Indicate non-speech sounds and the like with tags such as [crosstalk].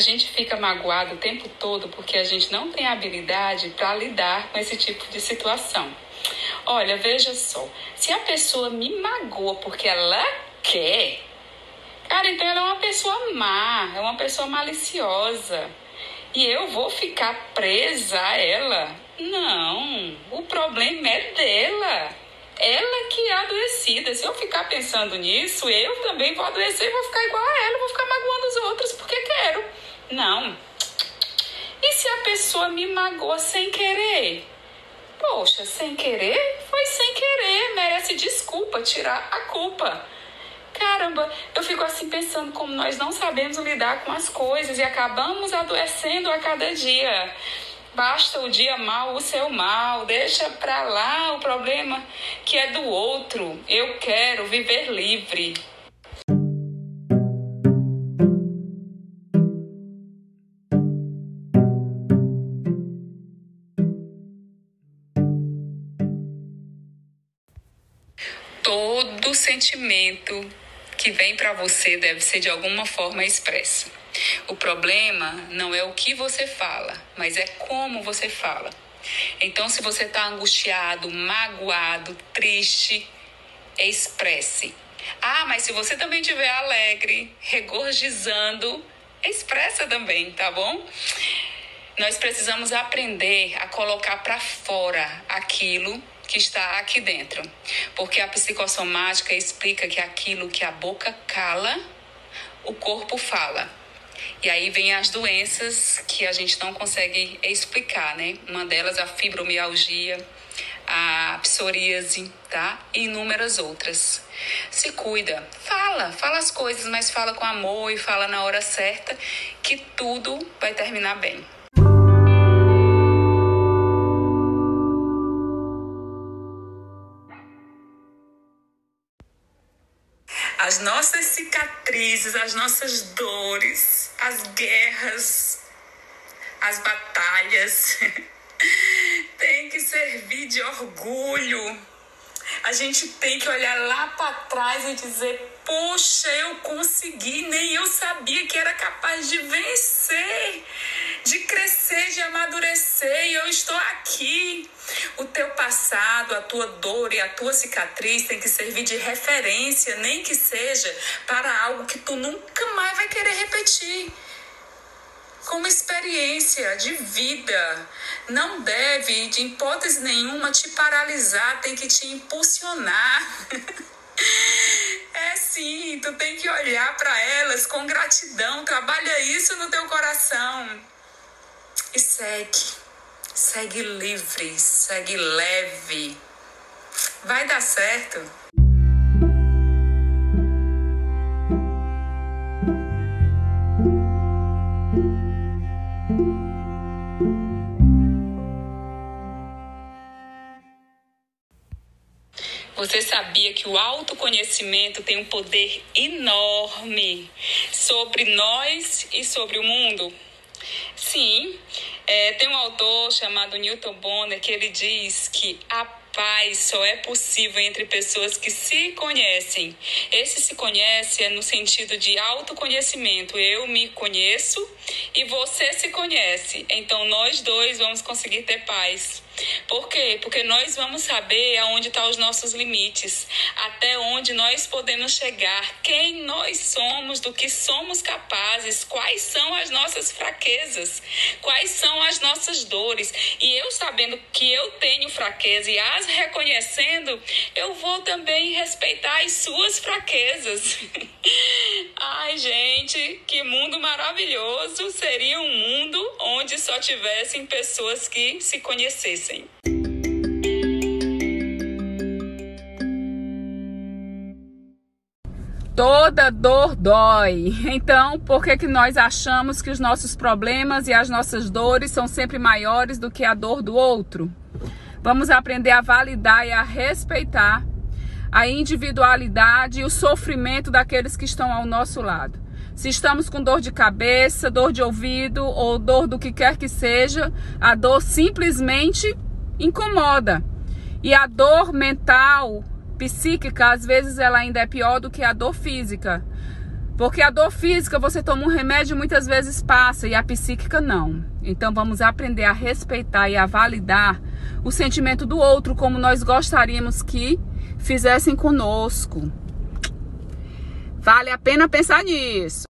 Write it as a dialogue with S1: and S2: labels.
S1: A gente fica magoado o tempo todo porque a gente não tem habilidade para lidar com esse tipo de situação. Olha, veja só, se a pessoa me magoa porque ela quer, cara, então ela é uma pessoa má, é uma pessoa maliciosa. E eu vou ficar presa a ela? Não, o problema é dela. Ela que é adoecida. Se eu ficar pensando nisso, eu também vou adoecer vou ficar igual a ela, vou ficar magoando os outros porque quero. Não. E se a pessoa me magoa sem querer? Poxa, sem querer? Foi sem querer, merece desculpa, tirar a culpa. Caramba, eu fico assim pensando como nós não sabemos lidar com as coisas e acabamos adoecendo a cada dia. Basta o dia mal, o seu mal, deixa pra lá o problema que é do outro. Eu quero viver livre. Todo sentimento que vem para você deve ser de alguma forma expresso. O problema não é o que você fala, mas é como você fala. Então, se você está angustiado, magoado, triste, expresse. Ah, mas se você também estiver alegre, regozijando, expressa também, tá bom? Nós precisamos aprender a colocar para fora aquilo que está aqui dentro. Porque a psicossomática explica que aquilo que a boca cala, o corpo fala. E aí vem as doenças que a gente não consegue explicar, né? Uma delas a fibromialgia, a psoríase, tá? E inúmeras outras. Se cuida, fala, fala as coisas, mas fala com amor e fala na hora certa que tudo vai terminar bem. As nossas cicatrizes, as nossas dores, as guerras, as batalhas, [laughs] tem que servir de orgulho. A gente tem que olhar lá para trás e dizer: Poxa, eu consegui, nem eu sabia que era capaz de vencer, de crescer, de amadurecer, e eu estou aqui. O teu passado, a tua dor e a tua cicatriz tem que servir de referência, nem que seja para algo que tu nunca mais vai querer repetir. Como experiência de vida, não deve, de hipótese nenhuma, te paralisar, tem que te impulsionar. [laughs] É sim, tu tem que olhar para elas com gratidão, trabalha isso no teu coração e segue. Segue livre, segue leve. Vai dar certo. Você sabia que o autoconhecimento tem um poder enorme sobre nós e sobre o mundo? Sim, é, tem um autor chamado Newton Bonner que ele diz que a paz só é possível entre pessoas que se conhecem. Esse se conhece é no sentido de autoconhecimento. Eu me conheço e você se conhece. Então nós dois vamos conseguir ter paz. Por quê? Porque nós vamos saber aonde estão tá os nossos limites, até onde nós podemos chegar, quem nós somos, do que somos capazes, quais são as nossas fraquezas, quais são as nossas dores. E eu sabendo que eu tenho fraqueza e as reconhecendo, eu vou também respeitar as suas fraquezas. [laughs] Ai, gente, que mundo maravilhoso seria um mundo onde só tivessem pessoas que se conhecessem.
S2: Toda dor dói. Então, por que, que nós achamos que os nossos problemas e as nossas dores são sempre maiores do que a dor do outro? Vamos aprender a validar e a respeitar a individualidade e o sofrimento daqueles que estão ao nosso lado. Se estamos com dor de cabeça, dor de ouvido ou dor do que quer que seja, a dor simplesmente incomoda. E a dor mental, psíquica, às vezes ela ainda é pior do que a dor física. Porque a dor física, você toma um remédio muitas vezes passa e a psíquica não. Então vamos aprender a respeitar e a validar o sentimento do outro como nós gostaríamos que fizessem conosco. Vale a pena pensar nisso.